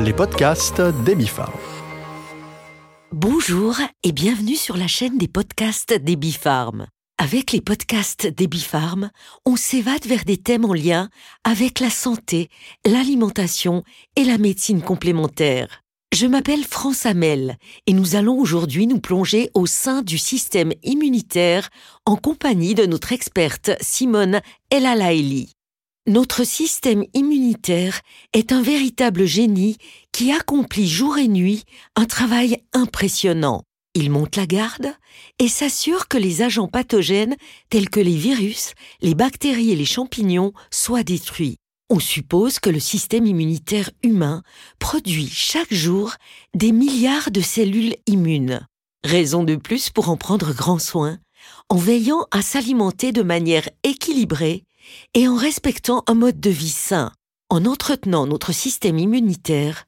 les podcasts d'Ebifarm. Bonjour et bienvenue sur la chaîne des podcasts d'Ebifarm. Avec les podcasts d'Ebifarm, on s'évade vers des thèmes en lien avec la santé, l'alimentation et la médecine complémentaire. Je m'appelle France Hamel et nous allons aujourd'hui nous plonger au sein du système immunitaire en compagnie de notre experte Simone Elalaili. Notre système immunitaire est un véritable génie qui accomplit jour et nuit un travail impressionnant. Il monte la garde et s'assure que les agents pathogènes tels que les virus, les bactéries et les champignons soient détruits. On suppose que le système immunitaire humain produit chaque jour des milliards de cellules immunes. Raison de plus pour en prendre grand soin, en veillant à s'alimenter de manière équilibrée et en respectant un mode de vie sain, en entretenant notre système immunitaire,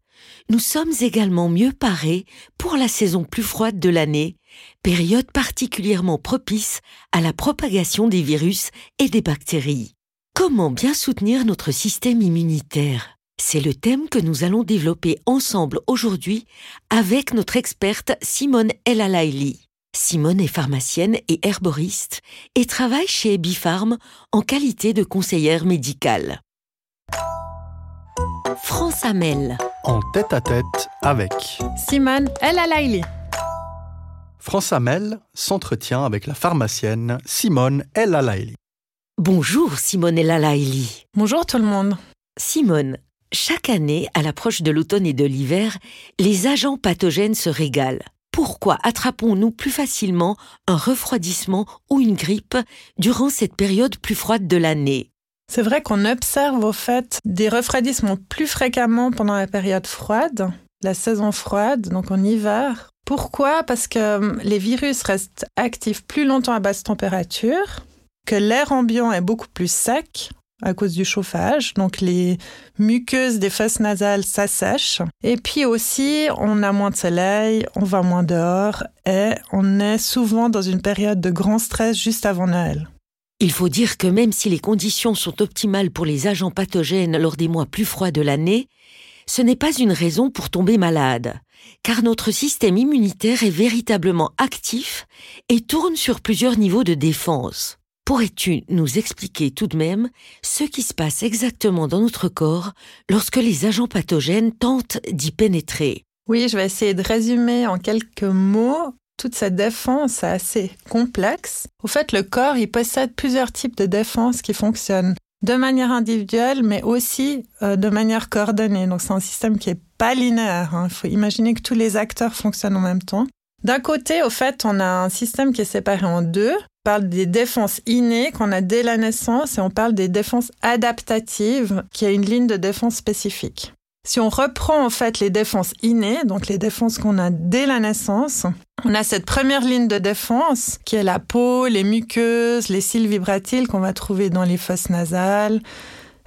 nous sommes également mieux parés pour la saison plus froide de l'année, période particulièrement propice à la propagation des virus et des bactéries. Comment bien soutenir notre système immunitaire? C'est le thème que nous allons développer ensemble aujourd'hui avec notre experte Simone Elalaili. Simone est pharmacienne et herboriste et travaille chez Ebifarm en qualité de conseillère médicale. France Amel. En tête à tête avec Simone El Alaili. France Hamel s'entretient avec la pharmacienne Simone El Alaili. Bonjour Simone Elalaili. Bonjour tout le monde. Simone, chaque année, à l'approche de l'automne et de l'hiver, les agents pathogènes se régalent. Pourquoi attrapons-nous plus facilement un refroidissement ou une grippe durant cette période plus froide de l'année? C'est vrai qu'on observe au fait des refroidissements plus fréquemment pendant la période froide, la saison froide, donc en hiver. Pourquoi? Parce que hum, les virus restent actifs plus longtemps à basse température, que l'air ambiant est beaucoup plus sec à cause du chauffage, donc les muqueuses des fosses nasales s'assèchent. Et puis aussi, on a moins de soleil, on va moins dehors et on est souvent dans une période de grand stress juste avant Noël. Il faut dire que même si les conditions sont optimales pour les agents pathogènes lors des mois plus froids de l'année, ce n'est pas une raison pour tomber malade, car notre système immunitaire est véritablement actif et tourne sur plusieurs niveaux de défense. Pourrais-tu nous expliquer tout de même ce qui se passe exactement dans notre corps lorsque les agents pathogènes tentent d'y pénétrer? Oui, je vais essayer de résumer en quelques mots. Toute cette défense assez complexe. Au fait, le corps, il possède plusieurs types de défense qui fonctionnent de manière individuelle, mais aussi euh, de manière coordonnée. Donc, c'est un système qui est pas linéaire. hein. Il faut imaginer que tous les acteurs fonctionnent en même temps. D'un côté, au fait, on a un système qui est séparé en deux. On parle des défenses innées qu'on a dès la naissance et on parle des défenses adaptatives qui a une ligne de défense spécifique. Si on reprend en fait les défenses innées, donc les défenses qu'on a dès la naissance, on a cette première ligne de défense qui est la peau, les muqueuses, les cils vibratiles qu'on va trouver dans les fosses nasales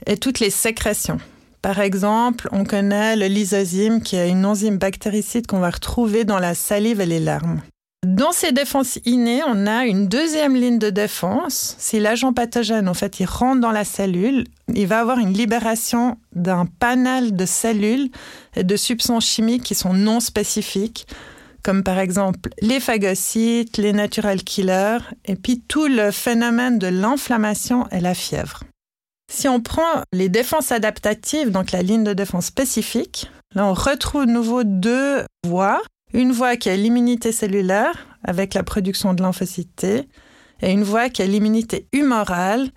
et toutes les sécrétions. Par exemple, on connaît le lysozyme qui est une enzyme bactéricide qu'on va retrouver dans la salive et les larmes. Dans ces défenses innées, on a une deuxième ligne de défense. Si l'agent pathogène, en fait, il rentre dans la cellule, il va avoir une libération d'un panel de cellules et de substances chimiques qui sont non spécifiques, comme par exemple les phagocytes, les natural killers, et puis tout le phénomène de l'inflammation et la fièvre. Si on prend les défenses adaptatives, donc la ligne de défense spécifique, là on retrouve de nouveau deux voies. Une voie qui est l'immunité cellulaire avec la production de lymphocytes T et une voie qui est l'immunité humorale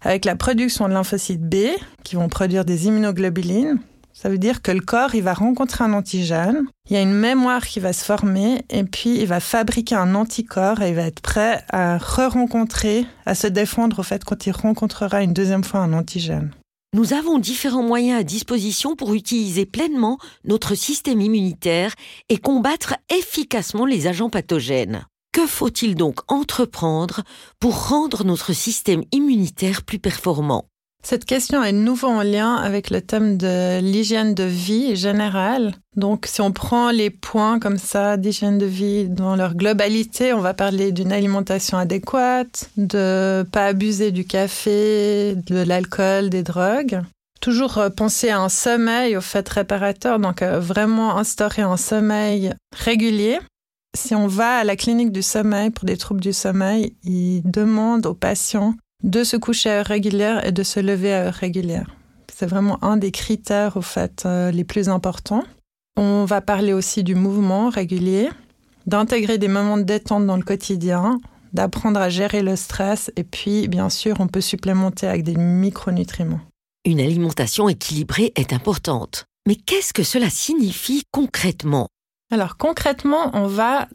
avec la production de lymphocytes B qui vont produire des immunoglobulines. Ça veut dire que le corps, il va rencontrer un antigène, il y a une mémoire qui va se former et puis il va fabriquer un anticorps et il va être prêt à re-rencontrer, à se défendre au fait quand il rencontrera une deuxième fois un antigène. Nous avons différents moyens à disposition pour utiliser pleinement notre système immunitaire et combattre efficacement les agents pathogènes. Que faut-il donc entreprendre pour rendre notre système immunitaire plus performant? Cette question est de nouveau en lien avec le thème de l'hygiène de vie générale. Donc, si on prend les points comme ça d'hygiène de vie dans leur globalité, on va parler d'une alimentation adéquate, de pas abuser du café, de l'alcool, des drogues. Toujours euh, penser à un sommeil, au fait réparateur, donc euh, vraiment instaurer un sommeil régulier. Si on va à la clinique du sommeil pour des troubles du sommeil, ils demandent aux patients de se coucher à heure régulière et de se lever à heure régulière. C'est vraiment un des critères, au fait, euh, les plus importants. On va parler aussi du mouvement régulier, d'intégrer des moments de détente dans le quotidien, d'apprendre à gérer le stress et puis, bien sûr, on peut supplémenter avec des micronutriments. Une alimentation équilibrée est importante. Mais qu'est-ce que cela signifie concrètement? Alors concrètement, on va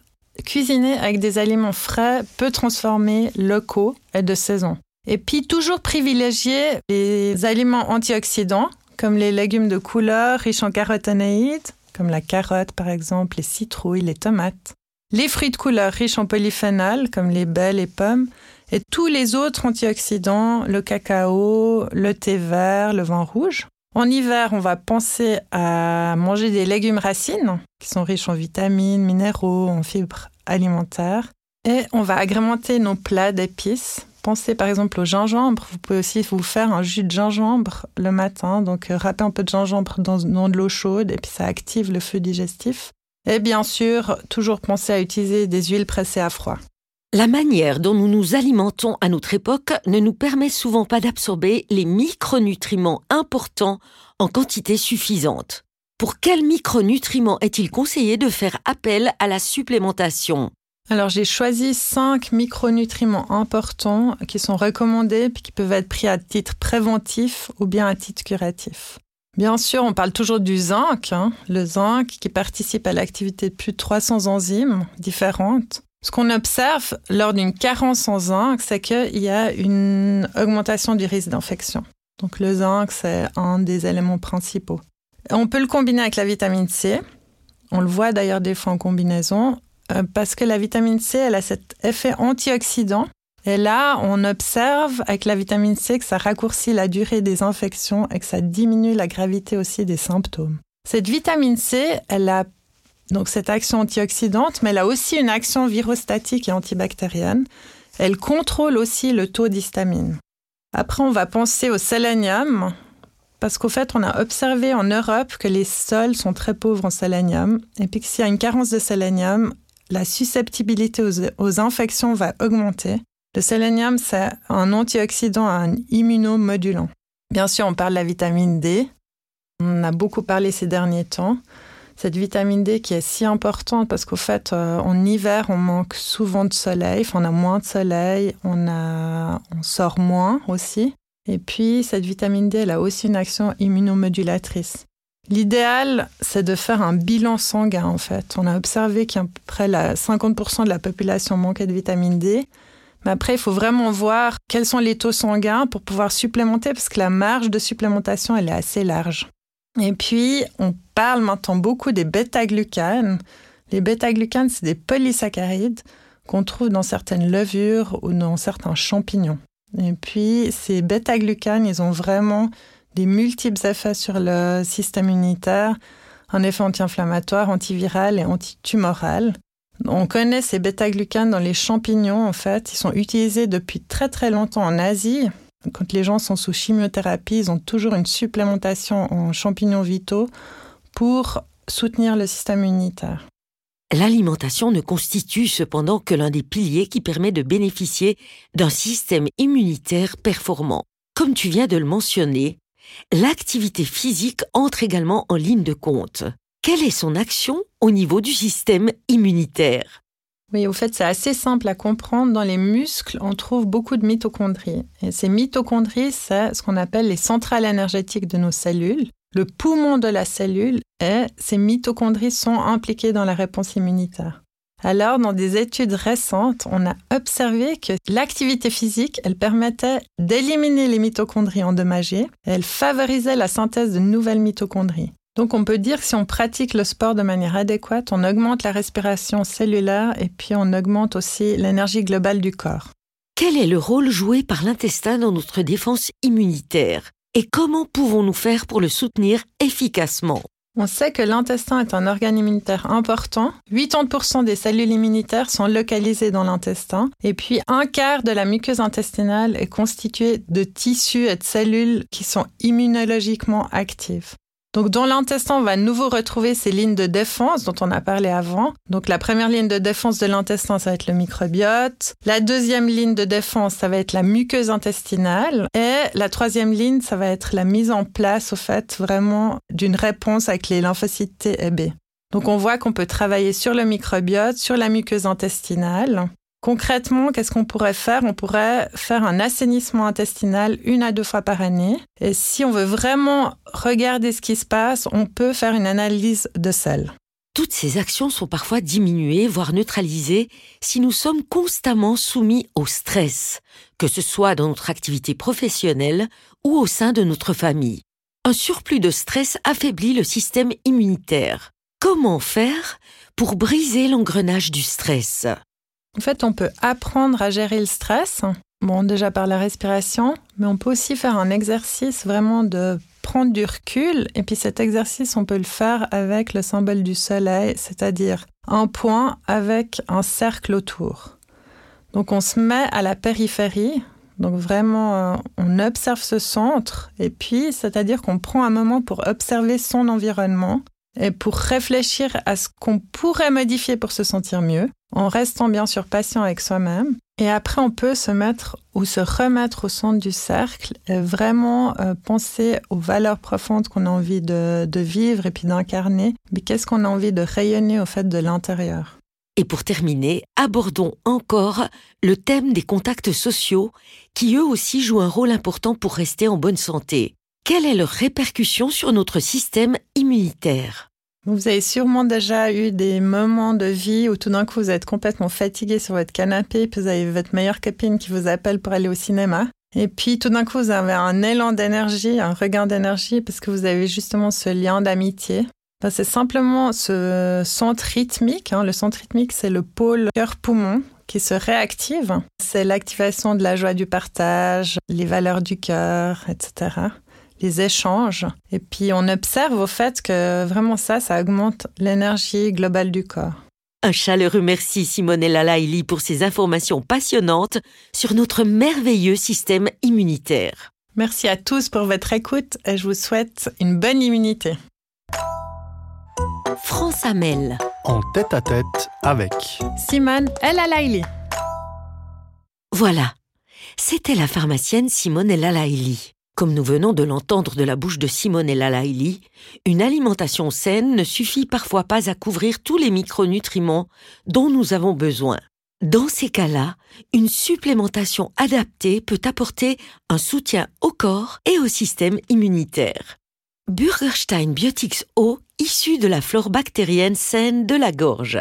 cuisiner avec des aliments frais, peu transformés, locaux et de saison. Et puis toujours privilégier les aliments antioxydants, comme les légumes de couleur riches en caroténoïdes, comme la carotte par exemple, les citrouilles, les tomates. Les fruits de couleur riches en polyphénol, comme les baies, les pommes, et tous les autres antioxydants, le cacao, le thé vert, le vin rouge. En hiver, on va penser à manger des légumes racines, qui sont riches en vitamines, minéraux, en fibres alimentaires. Et on va agrémenter nos plats d'épices. Pensez par exemple au gingembre. Vous pouvez aussi vous faire un jus de gingembre le matin. Donc, euh, râpez un peu de gingembre dans, dans de l'eau chaude et puis ça active le feu digestif. Et bien sûr, toujours penser à utiliser des huiles pressées à froid. La manière dont nous nous alimentons à notre époque ne nous permet souvent pas d'absorber les micronutriments importants en quantité suffisante. Pour quels micronutriments est-il conseillé de faire appel à la supplémentation? Alors j'ai choisi cinq micronutriments importants qui sont recommandés et qui peuvent être pris à titre préventif ou bien à titre curatif. Bien sûr, on parle toujours du zinc, hein. le zinc qui participe à l'activité de plus de 300 enzymes différentes. Ce qu'on observe lors d'une carence en zinc, c'est qu'il y a une augmentation du risque d'infection. Donc le zinc, c'est un des éléments principaux. On peut le combiner avec la vitamine C. On le voit d'ailleurs des fois en combinaison, parce que la vitamine C, elle a cet effet antioxydant. Et là, on observe avec la vitamine C que ça raccourcit la durée des infections et que ça diminue la gravité aussi des symptômes. Cette vitamine C, elle a donc cette action antioxydante, mais elle a aussi une action virostatique et antibactérienne. Elle contrôle aussi le taux d'histamine. Après, on va penser au sélénium, parce qu'au fait, on a observé en Europe que les sols sont très pauvres en sélénium, et puis que s'il y a une carence de sélénium, la susceptibilité aux, infections va augmenter. Le sélénium, c'est un antioxydant, un immunomodulant. Bien sûr, on parle de la vitamine D. On a beaucoup parlé ces derniers temps cette vitamine D qui est si importante parce qu'au fait, euh, en hiver, on manque souvent de soleil, on a moins de soleil, on, on sort moins aussi. Et puis, cette vitamine D, elle a aussi une action immunomodulatrice. L'idéal, c'est de faire un bilan sanguin, en fait. On a observé qu'à peu près 50% de la population manquait de vitamine D. Mais après, il faut vraiment voir quels sont les taux sanguins pour pouvoir supplémenter, parce que la marge de supplémentation, elle est assez large. Et puis, on parle maintenant beaucoup des bêta-glucanes. Les bêta-glucanes, c'est des polysaccharides qu'on trouve dans certaines levures ou dans certains champignons. Et puis, ces bêta-glucanes, ils ont vraiment des multiples effets sur le système immunitaire, un effet anti-inflammatoire, antiviral et antitumoral. On connaît ces bêta-glucanes dans les champignons, en fait. Ils sont utilisés depuis très très longtemps en Asie, quand les gens sont sous chimiothérapie, ils ont toujours une supplémentation en champignons vitaux pour soutenir le système immunitaire. L'alimentation ne constitue cependant que l'un des piliers qui permet de bénéficier d'un système immunitaire performant. Comme tu viens de le mentionner, l'activité physique entre également en ligne de compte. Quelle est son action au niveau du système immunitaire? Oui, au fait, c'est assez simple à comprendre. Dans les muscles, on trouve beaucoup de mitochondries. Et ces mitochondries, c'est ce qu'on appelle les centrales énergétiques de nos cellules, le poumon de la cellule, et ces mitochondries sont impliquées dans la réponse immunitaire. Alors, dans des études récentes, on a observé que l'activité physique, elle permettait d'éliminer les mitochondries endommagées, et elle favorisait la synthèse de nouvelles mitochondries. Donc on peut dire que si on pratique le sport de manière adéquate, on augmente la respiration cellulaire et puis on augmente aussi l'énergie globale du corps. Quel est le rôle joué par l'intestin dans notre défense immunitaire? Et comment pouvons-nous faire pour le soutenir efficacement? On sait que l'intestin est un organe immunitaire important. 80% des cellules immunitaires sont localisées dans l'intestin. Et puis, un quart de la muqueuse intestinale est constituée de tissus et de cellules qui sont immunologiquement actives. Donc, dans l'intestin, on va à nouveau retrouver ces lignes de défense dont on a parlé avant. Donc, la première ligne de défense de l'intestin, ça va être le microbiote. La deuxième ligne de défense, ça va être la muqueuse intestinale. Et la troisième ligne, ça va être la mise en place, au fait, vraiment d'une réponse avec les lymphocytes T et B. Donc, on voit qu'on peut travailler sur le microbiote, sur la muqueuse intestinale. Concrètement, qu'est-ce qu'on pourrait faire? On pourrait faire un assainissement intestinal une à deux fois par année. Et si on veut vraiment regarder ce qui se passe, on peut faire une analyse de sel. Toutes ces actions sont parfois diminuées, voire neutralisées, si nous sommes constamment soumis au stress, que ce soit dans notre activité professionnelle ou au sein de notre famille. Un surplus de stress affaiblit le système immunitaire. Comment faire pour briser l'engrenage du stress? En fait, on peut apprendre à gérer le stress. Bon, déjà par la respiration, mais on peut aussi faire un exercice vraiment de prendre du recul. Et puis cet exercice, on peut le faire avec le symbole du soleil, c'est-à-dire un point avec un cercle autour. Donc on se met à la périphérie. Donc vraiment, euh, on observe ce centre. Et puis, c'est-à-dire qu'on prend un moment pour observer son environnement et pour réfléchir à ce qu'on pourrait modifier pour se sentir mieux, en restant bien sûr patient avec soi-même. Et après, on peut se mettre ou se remettre au centre du cercle et vraiment euh, penser aux valeurs profondes qu'on a envie de, de vivre et puis d'incarner. Mais qu'est-ce qu'on a envie de rayonner au fait de l'intérieur? Et pour terminer, abordons encore le thème des contacts sociaux qui eux aussi jouent un rôle important pour rester en bonne santé. Quelle est leur répercussion sur notre système Vous avez sûrement déjà eu des moments de vie où tout d'un coup vous êtes complètement fatigué sur votre canapé, puis vous avez votre meilleure copine qui vous appelle pour aller au cinéma. Et puis tout d'un coup vous avez un élan d'énergie, un regain d'énergie parce que vous avez justement ce lien d'amitié. c'est simplement ce centre rythmique. Hein. Le centre rythmique, c'est le pôle cœur-poumon qui se réactive. C'est l'activation de la joie du partage, les valeurs du cœur, etc les échanges. Et puis on observe au fait que vraiment ça, ça augmente l'énergie globale du corps. Un chaleureux merci Simonella Laili pour ces informations passionnantes sur notre merveilleux système immunitaire. Merci à tous pour votre écoute et je vous souhaite une bonne immunité. France Amel. En tête à tête avec Simone El Alaili. Voilà, c'était la pharmacienne Simone El Alaili. Comme nous venons de l'entendre de la bouche de Simone et Lalaili, une alimentation saine ne suffit parfois pas à couvrir tous les micronutriments dont nous avons besoin. Dans ces cas-là, une supplémentation adaptée peut apporter un soutien au corps et au système immunitaire. Burgerstein Biotics O, issu de la flore bactérienne saine de la gorge.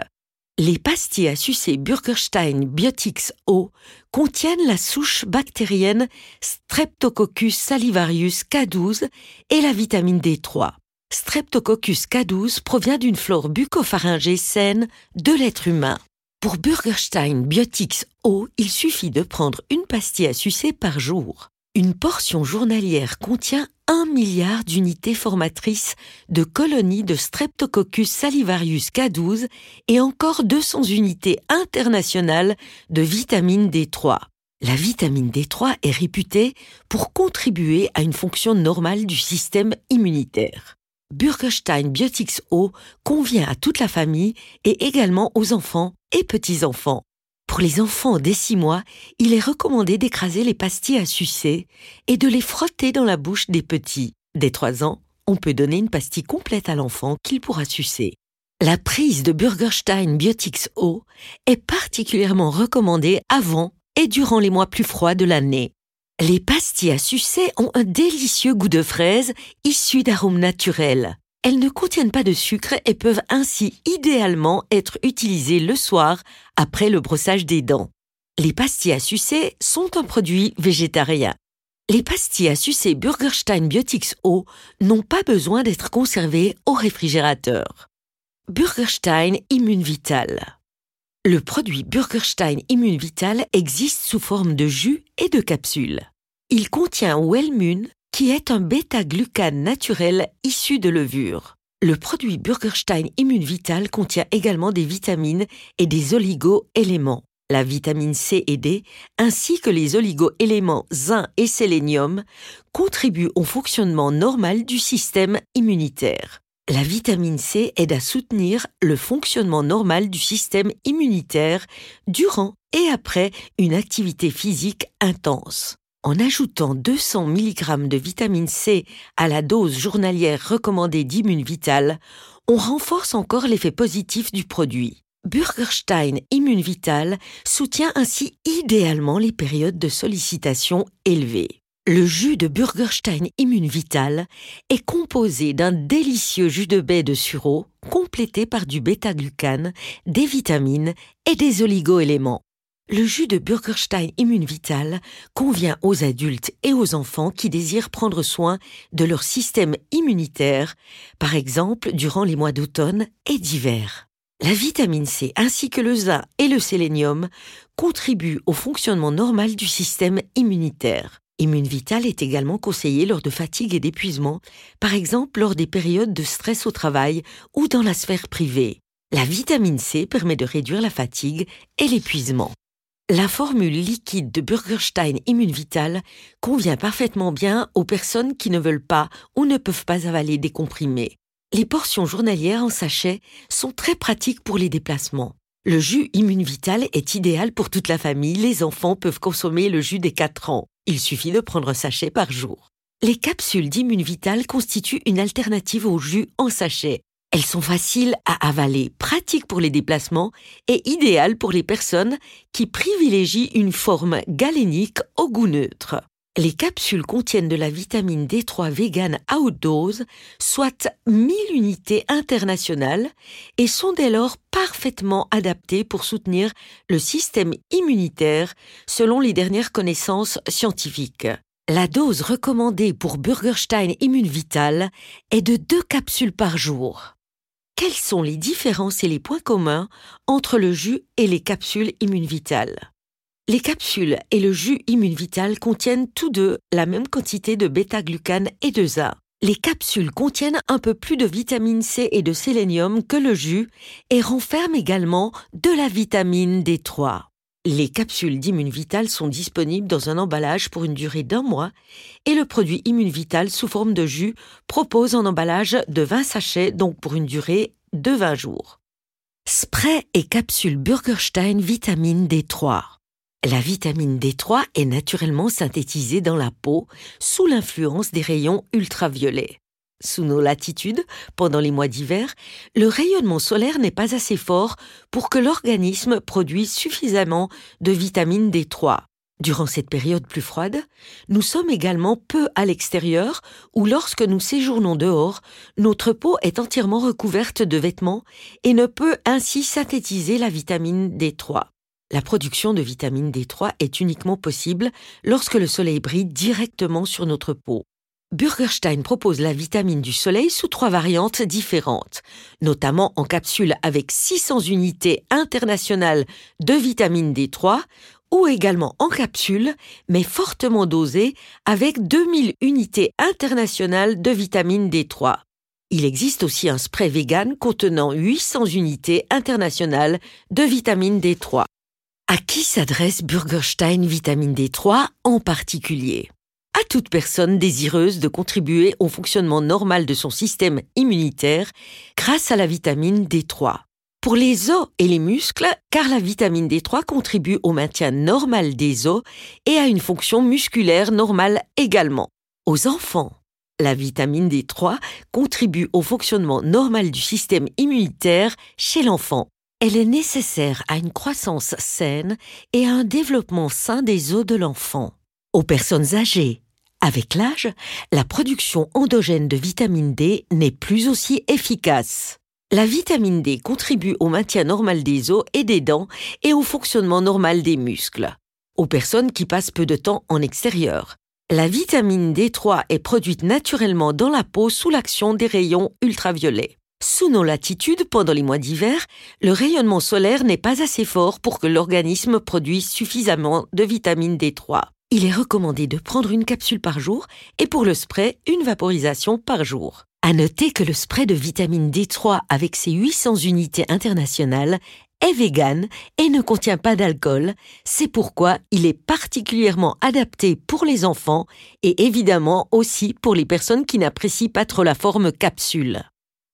Les pastilles à sucer Burgerstein Biotics O contiennent la souche bactérienne Streptococcus salivarius K12 et la vitamine D3. Streptococcus K12 provient d'une flore bucopharyngée saine de l'être humain. Pour Burgerstein Biotics O, il suffit de prendre une pastille à sucer par jour. Une portion journalière contient 1 milliard d'unités formatrices de colonies de Streptococcus salivarius K12 et encore 200 unités internationales de vitamine D3. La vitamine D3 est réputée pour contribuer à une fonction normale du système immunitaire. Burgerstein Biotics O convient à toute la famille et également aux enfants et petits-enfants. Pour les enfants dès 6 mois, il est recommandé d'écraser les pastilles à sucer et de les frotter dans la bouche des petits. Dès 3 ans, on peut donner une pastille complète à l'enfant qu'il pourra sucer. La prise de Burgerstein Biotics O est particulièrement recommandée avant et durant les mois plus froids de l'année. Les pastilles à sucer ont un délicieux goût de fraise issu d'arômes naturels. Elles ne contiennent pas de sucre et peuvent ainsi idéalement être utilisées le soir après le brossage des dents. Les pastilles à sucer sont un produit végétarien. Les pastilles à sucer Burgerstein Biotics O n'ont pas besoin d'être conservées au réfrigérateur. Burgerstein Immune Vital. Le produit Burgerstein Immune Vital existe sous forme de jus et de capsules. Il contient Wellmune, qui est un bêta-glucane naturel issu de levure. Le produit Burgerstein Immune Vital contient également des vitamines et des oligo-éléments, la vitamine C et D, ainsi que les oligo-éléments zinc et sélénium, contribuent au fonctionnement normal du système immunitaire. La vitamine C aide à soutenir le fonctionnement normal du système immunitaire durant et après une activité physique intense. En ajoutant 200 mg de vitamine C à la dose journalière recommandée d'Immune Vital, on renforce encore l'effet positif du produit. Burgerstein Immune Vital soutient ainsi idéalement les périodes de sollicitation élevées. Le jus de Burgerstein Immune Vital est composé d'un délicieux jus de baie de sureau complété par du bêta-glucane, des vitamines et des oligo-éléments. Le jus de Burgerstein Immune Vital convient aux adultes et aux enfants qui désirent prendre soin de leur système immunitaire, par exemple durant les mois d'automne et d'hiver. La vitamine C ainsi que le zinc et le sélénium contribuent au fonctionnement normal du système immunitaire. Immune Vital est également conseillé lors de fatigue et d'épuisement, par exemple lors des périodes de stress au travail ou dans la sphère privée. La vitamine C permet de réduire la fatigue et l'épuisement. La formule liquide de Burgerstein Immune Vital convient parfaitement bien aux personnes qui ne veulent pas ou ne peuvent pas avaler des comprimés. Les portions journalières en sachet sont très pratiques pour les déplacements. Le jus Immune Vital est idéal pour toute la famille. Les enfants peuvent consommer le jus des 4 ans. Il suffit de prendre un sachet par jour. Les capsules d'Immune Vital constituent une alternative au jus en sachet. Elles sont faciles à avaler, pratiques pour les déplacements et idéales pour les personnes qui privilégient une forme galénique au goût neutre. Les capsules contiennent de la vitamine D3 vegan à haute dose, soit 1000 unités internationales, et sont dès lors parfaitement adaptées pour soutenir le système immunitaire selon les dernières connaissances scientifiques. La dose recommandée pour Burgerstein Immune Vital est de deux capsules par jour quelles sont les différences et les points communs entre le jus et les capsules Immune Vital Les capsules et le jus Immune Vital contiennent tous deux la même quantité de bêta-glucane et de zinc. Les capsules contiennent un peu plus de vitamine C et de sélénium que le jus et renferment également de la vitamine D3. Les capsules d'Immune Vital sont disponibles dans un emballage pour une durée d'un mois et le produit Immune Vital sous forme de jus propose un emballage de 20 sachets, donc pour une durée de 20 jours. Spray et capsule Burgerstein vitamine D3. La vitamine D3 est naturellement synthétisée dans la peau sous l'influence des rayons ultraviolets. Sous nos latitudes, pendant les mois d'hiver, le rayonnement solaire n'est pas assez fort pour que l'organisme produise suffisamment de vitamine D3. Durant cette période plus froide, nous sommes également peu à l'extérieur ou lorsque nous séjournons dehors, notre peau est entièrement recouverte de vêtements et ne peut ainsi synthétiser la vitamine D3. La production de vitamine D3 est uniquement possible lorsque le soleil brille directement sur notre peau. Burgerstein propose la vitamine du soleil sous trois variantes différentes, notamment en capsule avec 600 unités internationales de vitamine D3 ou également en capsule, mais fortement dosée, avec 2000 unités internationales de vitamine D3. Il existe aussi un spray vegan contenant 800 unités internationales de vitamine D3. À qui s'adresse Burgerstein Vitamine D3 en particulier? Toute personne désireuse de contribuer au fonctionnement normal de son système immunitaire grâce à la vitamine D3. Pour les os et les muscles, car la vitamine D3 contribue au maintien normal des os et à une fonction musculaire normale également. Aux enfants, la vitamine D3 contribue au fonctionnement normal du système immunitaire chez l'enfant. Elle est nécessaire à une croissance saine et à un développement sain des os de l'enfant. Aux personnes âgées, avec l'âge, la production endogène de vitamine D n'est plus aussi efficace. La vitamine D contribue au maintien normal des os et des dents et au fonctionnement normal des muscles. Aux personnes qui passent peu de temps en extérieur. La vitamine D3 est produite naturellement dans la peau sous l'action des rayons ultraviolets. Sous nos latitudes, pendant les mois d'hiver, le rayonnement solaire n'est pas assez fort pour que l'organisme produise suffisamment de vitamine D3 il est recommandé de prendre une capsule par jour et pour le spray, une vaporisation par jour. À noter que le spray de vitamine D3 avec ses 800 unités internationales est vegan et ne contient pas d'alcool. C'est pourquoi il est particulièrement adapté pour les enfants et évidemment aussi pour les personnes qui n'apprécient pas trop la forme capsule.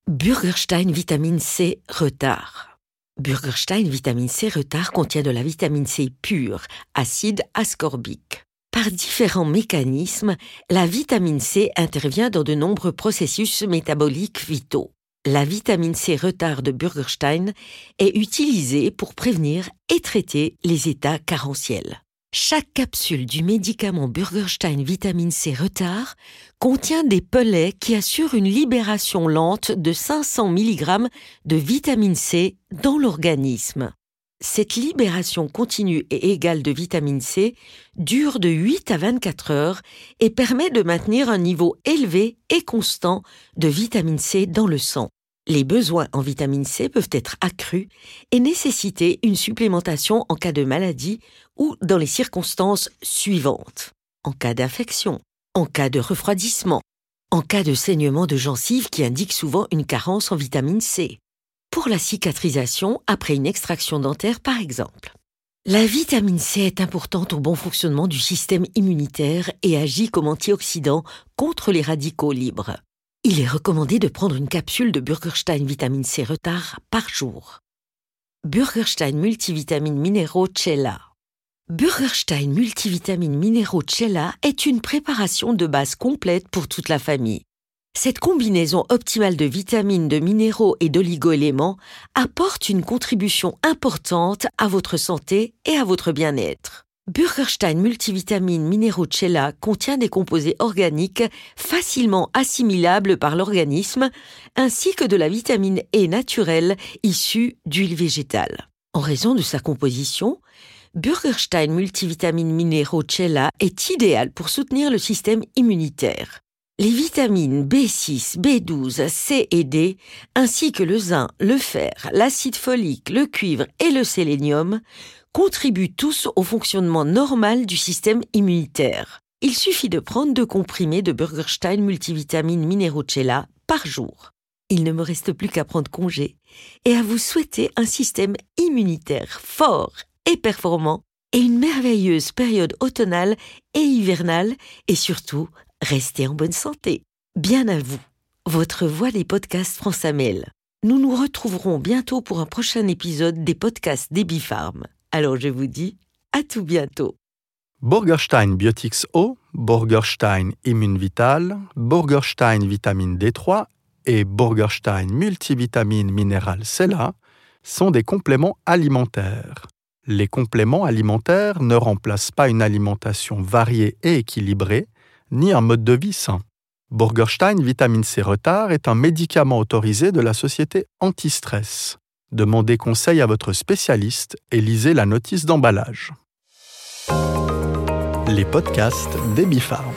Burgerstein vitamine C retard. Burgerstein vitamine C retard contient de la vitamine C pure, acide ascorbique. Par différents mécanismes, la vitamine C intervient dans de nombreux processus métaboliques vitaux. La vitamine C retard de Burgerstein est utilisée pour prévenir et traiter les états carentiels. Chaque capsule du médicament Burgerstein vitamine C retard contient des pellets qui assurent une libération lente de 500 mg de vitamine C dans l'organisme. Cette libération continue et égale de vitamine C dure de 8 à 24 heures et permet de maintenir un niveau élevé et constant de vitamine C dans le sang. Les besoins en vitamine C peuvent être accrus et nécessiter une supplémentation en cas de maladie ou dans les circonstances suivantes. En cas d'infection, en cas de refroidissement, en cas de saignement de gencives qui indique souvent une carence en vitamine C, pour la cicatrisation après une extraction dentaire par exemple. La vitamine C est importante au bon fonctionnement du système immunitaire et agit comme antioxydant contre les radicaux libres. Il est recommandé de prendre une capsule de Burgerstein vitamine C retard par jour. Burgerstein multivitamine minéraux Cella. Burgerstein multivitamine minéraux Cella est une préparation de base complète pour toute la famille. Cette combinaison optimale de vitamines, de minéraux et d'oligoéléments apporte une contribution importante à votre santé et à votre bien-être. Burgerstein multivitamine minérocella contient des composés organiques facilement assimilables par l'organisme ainsi que de la vitamine E naturelle issue d'huile végétale. En raison de sa composition, Burgerstein multivitamine minérocella est idéal pour soutenir le système immunitaire. Les vitamines B6, B12, C et D, ainsi que le zinc, le fer, l'acide folique, le cuivre et le sélénium, contribuent tous au fonctionnement normal du système immunitaire. Il suffit de prendre deux comprimés de Burgerstein multivitamine Minerocella par jour. Il ne me reste plus qu'à prendre congé et à vous souhaiter un système immunitaire fort et performant et une merveilleuse période automnale et hivernale et surtout Restez en bonne santé. Bien à vous. Votre voix des podcasts France Amel. Nous nous retrouverons bientôt pour un prochain épisode des podcasts des Bifarm. Alors je vous dis à tout bientôt. Burgerstein Biotics O, Burgerstein Immune Vital, Burgerstein Vitamine D3 et Burgerstein Multivitamine Minéral Cella sont des compléments alimentaires. Les compléments alimentaires ne remplacent pas une alimentation variée et équilibrée, ni un mode de vie sain. Burgerstein Vitamine C Retard est un médicament autorisé de la société anti-stress. Demandez conseil à votre spécialiste et lisez la notice d'emballage. Les podcasts des Bifarm.